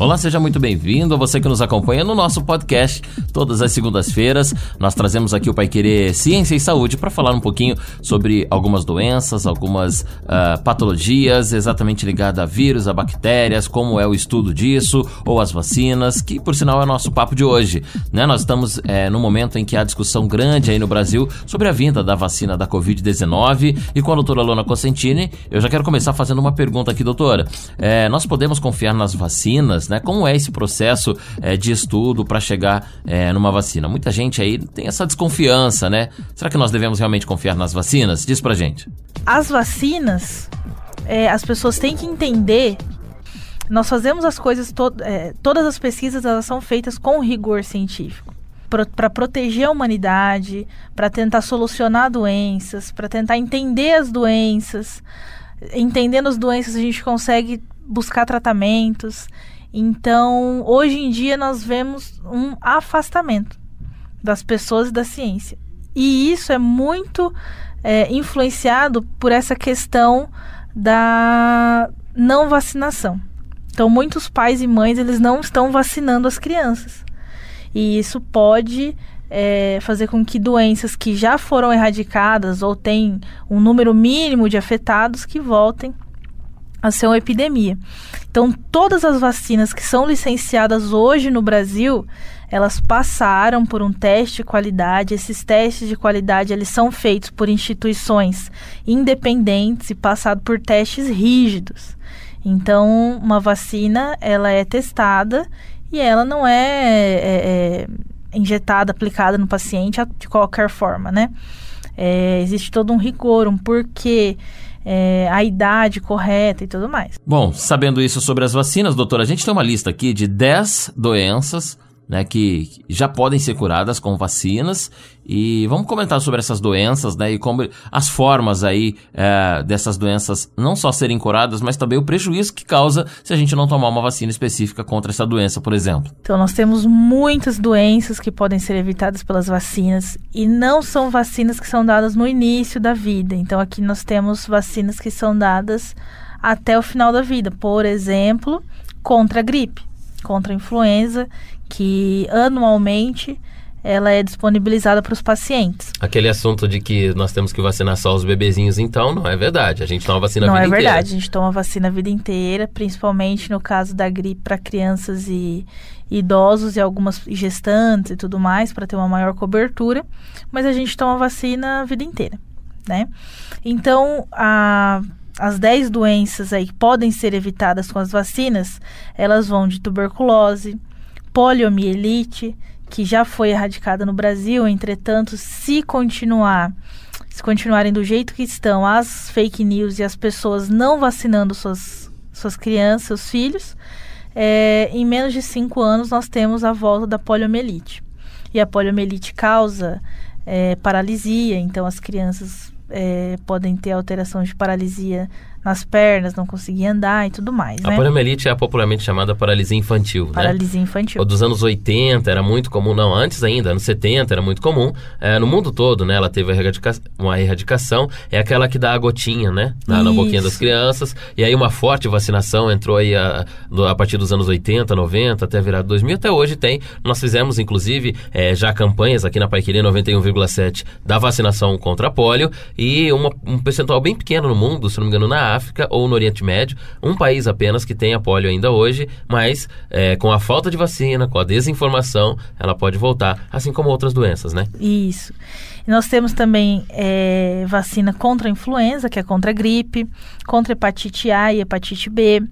Olá, seja muito bem-vindo. Você que nos acompanha no nosso podcast todas as segundas-feiras. Nós trazemos aqui o Pai Querer Ciência e Saúde para falar um pouquinho sobre algumas doenças, algumas uh, patologias exatamente ligadas a vírus, a bactérias, como é o estudo disso, ou as vacinas, que por sinal é nosso papo de hoje. Né? Nós estamos é, no momento em que há discussão grande aí no Brasil sobre a vinda da vacina da Covid-19 e com a doutora Lona Cosentini, eu já quero começar fazendo uma pergunta aqui, doutora. É, nós podemos confiar nas vacinas? Né? Como é esse processo é, de estudo para chegar é, numa vacina? Muita gente aí tem essa desconfiança, né? Será que nós devemos realmente confiar nas vacinas? Diz pra gente. As vacinas, é, as pessoas têm que entender. Nós fazemos as coisas, to todas as pesquisas elas são feitas com rigor científico para proteger a humanidade, para tentar solucionar doenças, para tentar entender as doenças. Entendendo as doenças, a gente consegue buscar tratamentos. Então, hoje em dia, nós vemos um afastamento das pessoas e da ciência. E isso é muito é, influenciado por essa questão da não vacinação. Então, muitos pais e mães eles não estão vacinando as crianças. E isso pode é, fazer com que doenças que já foram erradicadas ou têm um número mínimo de afetados que voltem a ser uma epidemia. Então, todas as vacinas que são licenciadas hoje no Brasil, elas passaram por um teste de qualidade. Esses testes de qualidade eles são feitos por instituições independentes e passados por testes rígidos. Então, uma vacina ela é testada e ela não é, é, é injetada, aplicada no paciente de qualquer forma, né? É, existe todo um rigor, um porquê é, a idade correta e tudo mais. Bom, sabendo isso sobre as vacinas, doutora, a gente tem uma lista aqui de 10 doenças né, que já podem ser curadas com vacinas. E vamos comentar sobre essas doenças, né, e como as formas aí é, dessas doenças não só serem curadas, mas também o prejuízo que causa se a gente não tomar uma vacina específica contra essa doença, por exemplo. Então nós temos muitas doenças que podem ser evitadas pelas vacinas e não são vacinas que são dadas no início da vida. Então aqui nós temos vacinas que são dadas até o final da vida, por exemplo, contra a gripe, contra a influenza, que anualmente ela é disponibilizada para os pacientes. Aquele assunto de que nós temos que vacinar só os bebezinhos, então, não é verdade. A gente toma vacina não a vida inteira. Não é verdade, a gente toma vacina a vida inteira, principalmente no caso da gripe para crianças e idosos e algumas gestantes e tudo mais, para ter uma maior cobertura. Mas a gente toma vacina a vida inteira, né? Então, a as 10 doenças aí que podem ser evitadas com as vacinas, elas vão de tuberculose, poliomielite, que já foi erradicada no Brasil, entretanto, se continuar, se continuarem do jeito que estão as fake news e as pessoas não vacinando suas, suas crianças, seus filhos, é, em menos de cinco anos nós temos a volta da poliomielite. E a poliomielite causa é, paralisia, então as crianças é, podem ter alteração de paralisia nas pernas, não conseguia andar e tudo mais. A né? poliomielite é popularmente chamada paralisia infantil. Né? Paralisia infantil. Dos anos 80 era muito comum, não, antes ainda, anos 70 era muito comum. É, no mundo todo, né? Ela teve uma erradicação. É aquela que dá a gotinha, né? Na, na boquinha das crianças. E aí uma forte vacinação entrou aí a, a partir dos anos 80, 90, até virar 2000. Até hoje tem. Nós fizemos, inclusive, é, já campanhas aqui na Paiqueria 91,7 da vacinação contra a polio. E uma, um percentual bem pequeno no mundo, se não me engano, na África ou no Oriente Médio, um país apenas que tem a polio ainda hoje, mas é, com a falta de vacina, com a desinformação, ela pode voltar, assim como outras doenças, né? Isso. Nós temos também é, vacina contra a influenza, que é contra a gripe, contra hepatite A e hepatite B,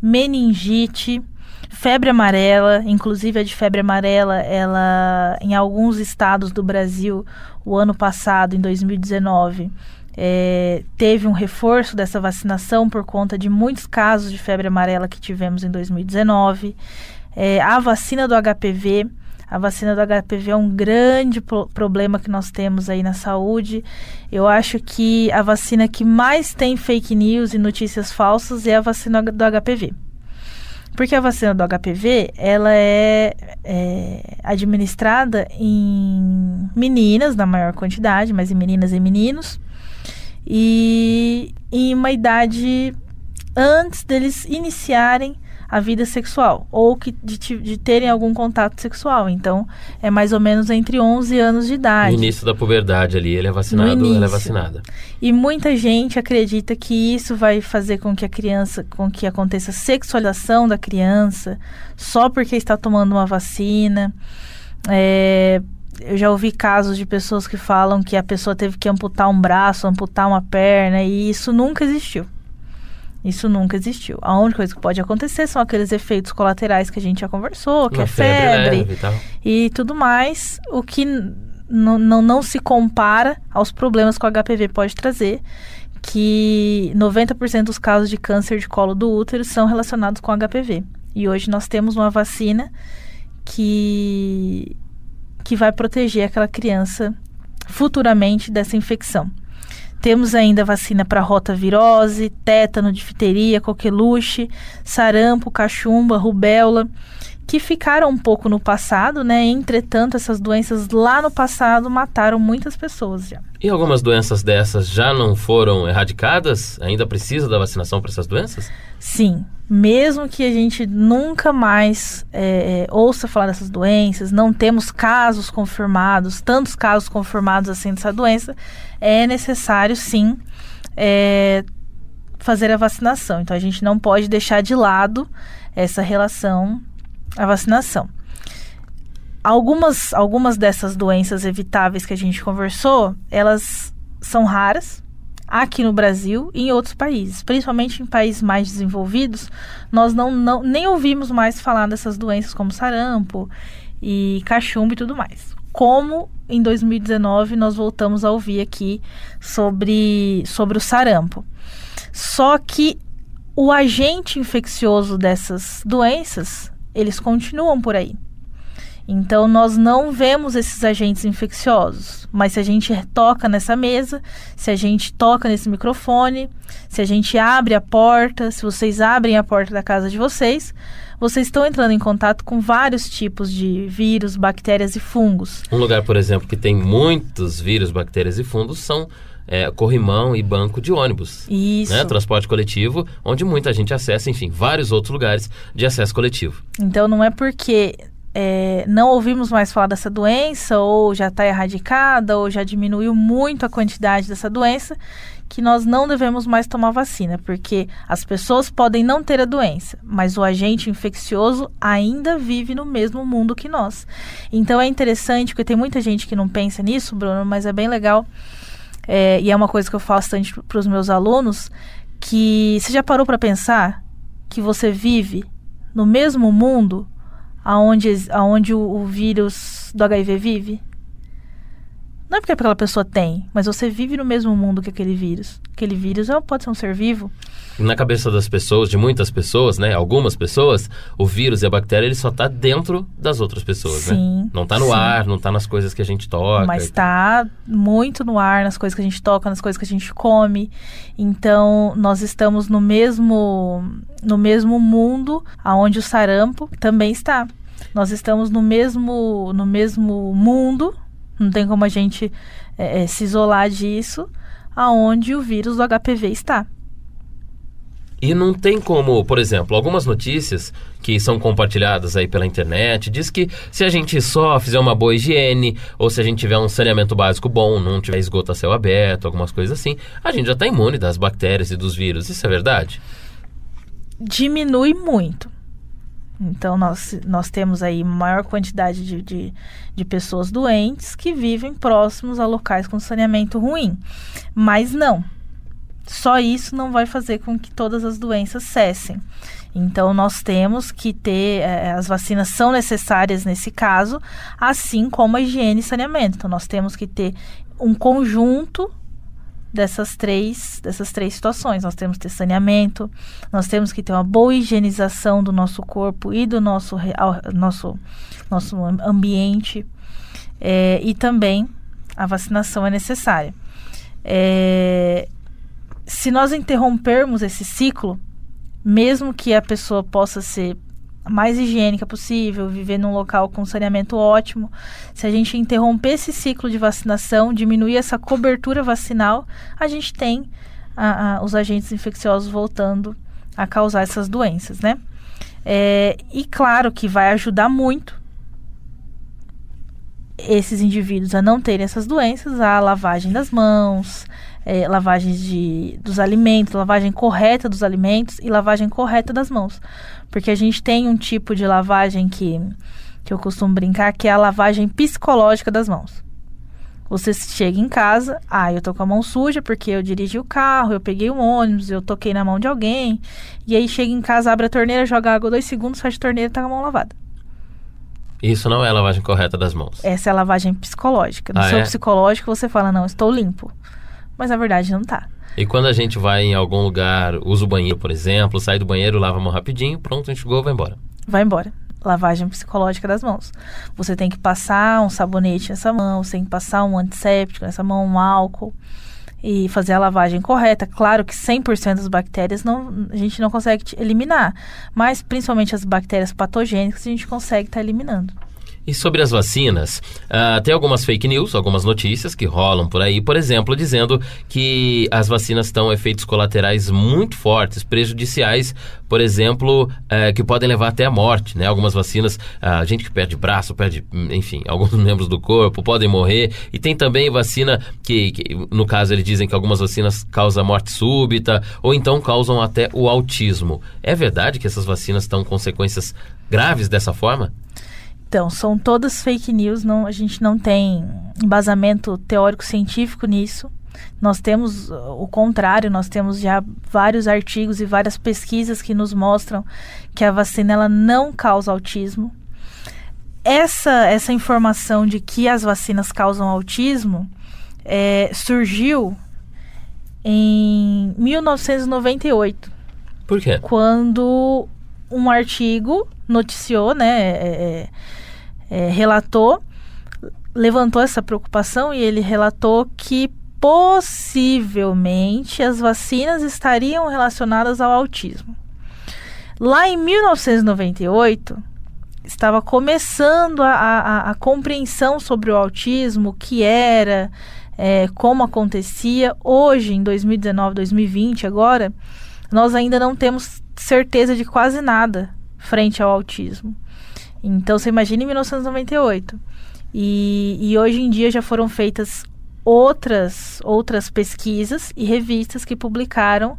meningite, febre amarela, inclusive a de febre amarela, ela em alguns estados do Brasil, o ano passado, em 2019, é, teve um reforço dessa vacinação por conta de muitos casos de febre amarela que tivemos em 2019. É, a vacina do HPV. A vacina do HPV é um grande pro problema que nós temos aí na saúde. Eu acho que a vacina que mais tem fake news e notícias falsas é a vacina do HPV. Porque a vacina do HPV, ela é, é, administrada em meninas, na maior quantidade, mas em meninas e meninos. E em uma idade antes deles iniciarem a vida sexual ou que de, de, terem algum contato sexual. Então, é mais ou menos entre 11 anos de idade. No início da puberdade ali, ele é vacinado, ela é vacinada. E muita gente acredita que isso vai fazer com que a criança, com que aconteça sexualização da criança só porque está tomando uma vacina. É, eu já ouvi casos de pessoas que falam que a pessoa teve que amputar um braço, amputar uma perna, e isso nunca existiu. Isso nunca existiu. A única coisa que pode acontecer são aqueles efeitos colaterais que a gente já conversou, que Uma é febre, febre e, e, tudo mais, o que não, não se compara aos problemas que o HPV pode trazer, que 90% dos casos de câncer de colo do útero são relacionados com HPV. E hoje nós temos uma vacina que, que vai proteger aquela criança futuramente dessa infecção. Temos ainda vacina para rotavirose, tétano, difteria, coqueluche, sarampo, cachumba, rubéola, que ficaram um pouco no passado, né? Entretanto, essas doenças lá no passado mataram muitas pessoas já. E algumas doenças dessas já não foram erradicadas? Ainda precisa da vacinação para essas doenças? Sim, mesmo que a gente nunca mais é, é, ouça falar dessas doenças, não temos casos confirmados, tantos casos confirmados assim dessa doença, é necessário sim é, fazer a vacinação. Então a gente não pode deixar de lado essa relação à vacinação. Algumas, algumas dessas doenças evitáveis que a gente conversou, elas são raras, aqui no Brasil e em outros países, principalmente em países mais desenvolvidos, nós não, não nem ouvimos mais falar dessas doenças como sarampo e cachumba e tudo mais. Como em 2019 nós voltamos a ouvir aqui sobre, sobre o sarampo. Só que o agente infeccioso dessas doenças, eles continuam por aí. Então, nós não vemos esses agentes infecciosos, mas se a gente toca nessa mesa, se a gente toca nesse microfone, se a gente abre a porta, se vocês abrem a porta da casa de vocês, vocês estão entrando em contato com vários tipos de vírus, bactérias e fungos. Um lugar, por exemplo, que tem muitos vírus, bactérias e fungos são é, corrimão e banco de ônibus. Isso. Né? Transporte coletivo, onde muita gente acessa, enfim, vários outros lugares de acesso coletivo. Então não é porque é, não ouvimos mais falar dessa doença, ou já está erradicada, ou já diminuiu muito a quantidade dessa doença, que nós não devemos mais tomar vacina, porque as pessoas podem não ter a doença, mas o agente infeccioso ainda vive no mesmo mundo que nós. Então é interessante, porque tem muita gente que não pensa nisso, Bruno, mas é bem legal, é, e é uma coisa que eu faço bastante para os meus alunos, que você já parou para pensar que você vive no mesmo mundo aonde, aonde o, o vírus do HIV vive? Não é porque aquela pessoa tem, mas você vive no mesmo mundo que aquele vírus. Aquele vírus é, pode ser um ser vivo. Na cabeça das pessoas, de muitas pessoas, né? Algumas pessoas, o vírus e a bactéria, ele só está dentro das outras pessoas, né? sim, né? Não está no sim. ar, não está nas coisas que a gente toca. Mas está muito no ar, nas coisas que a gente toca, nas coisas que a gente come. Então, nós estamos no mesmo, no mesmo mundo aonde o sarampo também está. Nós estamos no mesmo, no mesmo mundo não tem como a gente é, se isolar disso, aonde o vírus do HPV está. E não tem como, por exemplo, algumas notícias que são compartilhadas aí pela internet diz que se a gente só fizer uma boa higiene ou se a gente tiver um saneamento básico bom, não tiver esgoto a céu aberto, algumas coisas assim, a gente já está imune das bactérias e dos vírus. Isso é verdade? Diminui muito. Então, nós, nós temos aí maior quantidade de, de, de, pessoas doentes que vivem próximos a locais com saneamento ruim. Mas não, só isso não vai fazer com que todas as doenças cessem. Então, nós temos que ter, eh, as vacinas são necessárias nesse caso, assim como a higiene e saneamento. Então, nós temos que ter um conjunto dessas três, dessas três situações. Nós temos que ter saneamento, nós temos que ter uma boa higienização do nosso corpo e do nosso, nosso, nosso ambiente. É, e também a vacinação é necessária. É, se nós interrompermos esse ciclo, mesmo que a pessoa possa ser mais higiênica possível, viver num local com saneamento ótimo. Se a gente interromper esse ciclo de vacinação, diminuir essa cobertura vacinal, a gente tem a, a, os agentes infecciosos voltando a causar essas doenças, né? É, e claro que vai ajudar muito esses indivíduos a não terem essas doenças, a lavagem das mãos, é, lavagem de, dos alimentos, lavagem correta dos alimentos e lavagem correta das mãos. Porque a gente tem um tipo de lavagem que, que eu costumo brincar, que é a lavagem psicológica das mãos. Você chega em casa, ah, eu tô com a mão suja porque eu dirigi o carro, eu peguei um ônibus, eu toquei na mão de alguém. E aí chega em casa, abre a torneira, joga água dois segundos, fecha a torneira e tá com a mão lavada. Isso não é a lavagem correta das mãos. Essa é a lavagem psicológica. No Ah, seu é? psicológico você fala, não, estou limpo. Mas na verdade não tá. E quando a gente vai em algum lugar, usa o banheiro, por exemplo, sai do banheiro, lava a mão rapidinho, pronto, enxugou, vai embora. vai embora. Lavagem psicológica das mãos. Você tem que passar um sabonete nessa mão, você tem que passar um antisséptico nessa mão, um álcool e fazer a lavagem correta. Claro que 100% das bactérias não, a gente não consegue eliminar, mas principalmente as bactérias patogênicas a gente consegue estar eliminando. E sobre as vacinas, ah, tem algumas fake news, algumas notícias que rolam por aí, por exemplo, dizendo que as vacinas estão efeitos colaterais muito fortes, prejudiciais, por exemplo, eh, que podem levar até a morte, né? Algumas vacinas, a gente que perde braço, perde, enfim, alguns membros do corpo podem morrer. E tem também vacina que, que, no caso, eles dizem que algumas vacinas causam morte súbita ou então causam até o autismo. É verdade que essas vacinas estão consequências graves dessa forma? Então, são todas fake news, não, a gente não tem embasamento teórico científico nisso. Nós temos uh, o contrário, nós temos já vários artigos e várias pesquisas que nos mostram que a vacina ela não causa autismo. Essa, essa informação de que as vacinas causam autismo eh, surgiu em 1998 Por quê? quando um artigo noticiou, né, é, é, é, relatou, levantou essa preocupação e ele relatou que possivelmente as vacinas estariam relacionadas ao autismo. Lá em 1998 estava começando a, a, a compreensão sobre o autismo, o que era, é, como acontecia. Hoje, em 2019, 2020, agora, nós ainda não temos certeza de quase nada frente ao autismo. Então, você imagina em 1998. E, e hoje em dia já foram feitas outras, outras pesquisas e revistas que publicaram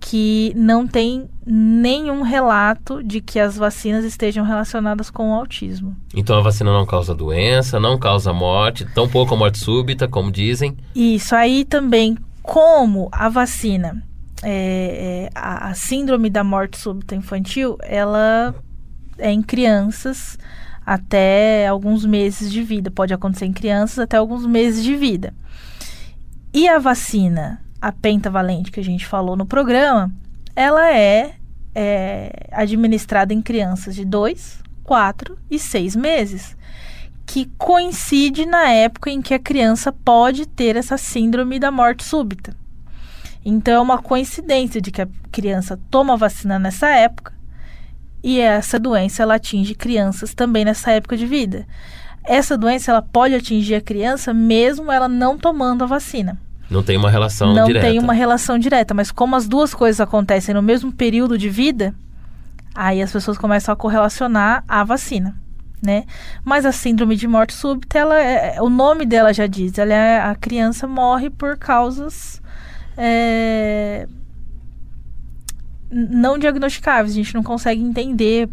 que não tem nenhum relato de que as vacinas estejam relacionadas com o autismo. Então a vacina não causa doença, não causa morte, tampouco a morte súbita, como dizem. Isso aí também, como a vacina, é, é, a, a síndrome da morte súbita infantil, ela é em crianças até alguns meses de vida. Pode acontecer em crianças até alguns meses de vida. E a vacina, a pentavalente que a gente falou no programa, ela é, é administrada em crianças de 2, 4 e 6 meses que coincide na época em que a criança pode ter essa síndrome da morte súbita. Então é uma coincidência de que a criança toma a vacina nessa época e essa doença ela atinge crianças também nessa época de vida. Essa doença ela pode atingir a criança mesmo ela não tomando a vacina. Não tem uma relação não direta. tem uma relação direta, mas como as duas coisas acontecem no mesmo período de vida, aí as pessoas começam a correlacionar a vacina, né? Mas a síndrome de morte súbita, ela é, o nome dela já diz, ela é, a criança morre por causas é, não diagnosticáveis. A gente não consegue entender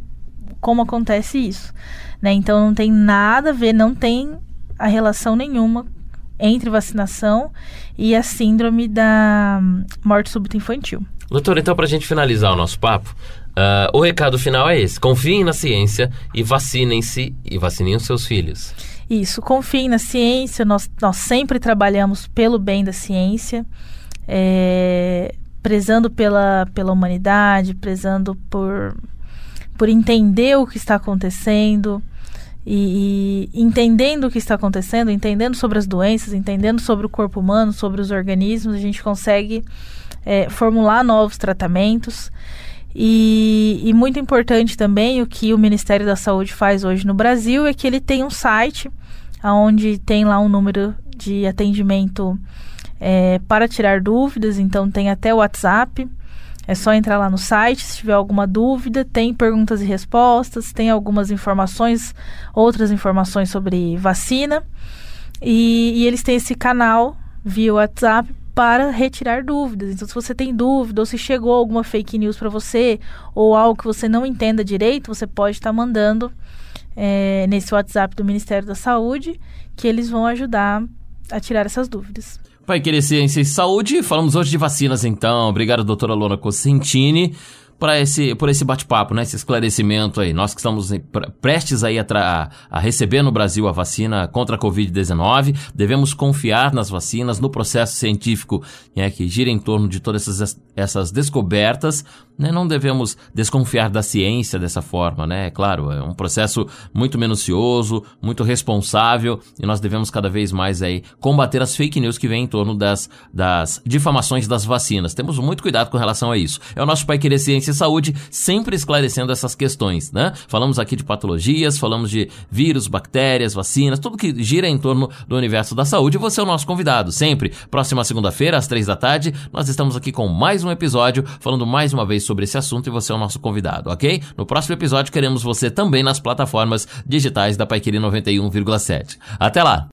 como acontece isso, né? Então não tem nada a ver, não tem a relação nenhuma entre vacinação e a síndrome da morte súbita infantil. Doutor, então, pra gente finalizar o nosso papo, ah, o recado final é esse: confiem na ciência e vacinem-se e vacinem os seus filhos. Isso, confiem na ciência, nós, nós sempre trabalhamos pelo bem da ciência, é, prezando pela, pela humanidade, prezando por, por entender o que está acontecendo e, e entendendo o que está acontecendo, entendendo sobre as doenças, entendendo sobre o corpo humano, sobre os organismos, a gente consegue é, formular novos tratamentos. E, e muito importante também o que o Ministério da Saúde faz hoje no Brasil é que ele tem um site onde tem lá um número de atendimento é, para tirar dúvidas, então tem até o WhatsApp. É só entrar lá no site se tiver alguma dúvida. Tem perguntas e respostas, tem algumas informações, outras informações sobre vacina. E, e eles têm esse canal via WhatsApp para retirar dúvidas. Então, se você tem dúvida ou se chegou alguma fake news para você ou algo que você não entenda direito, você pode estar tá mandando é, nesse WhatsApp do Ministério da Saúde que eles vão ajudar a tirar essas dúvidas. Pai Querer Ciência e Saúde, falamos hoje de vacinas então. Obrigado, doutora Lona Cosentini para esse, por esse bate-papo, né? Esse esclarecimento aí. Nós que estamos prestes aí a, a receber no Brasil a vacina contra a Covid-19, devemos confiar nas vacinas, no processo científico né, que gira em torno de todas essas, essas descobertas. Né? Não devemos desconfiar da ciência dessa forma, né? É claro, é um processo muito minucioso, muito responsável e nós devemos cada vez mais aí combater as fake news que vêm em torno das, das difamações das vacinas. Temos muito cuidado com relação a isso. É o nosso Pai Querer Ciência Ciência e Saúde, sempre esclarecendo essas questões, né? Falamos aqui de patologias, falamos de vírus, bactérias, vacinas, tudo que gira em torno do universo da saúde. Você é o nosso convidado, sempre. Próxima segunda-feira, às três da tarde, nós estamos aqui com mais um episódio, falando mais uma vez sobre esse assunto e você é o nosso convidado, ok? No próximo episódio, queremos você também nas plataformas digitais da Paiquiri 91,7. Até lá!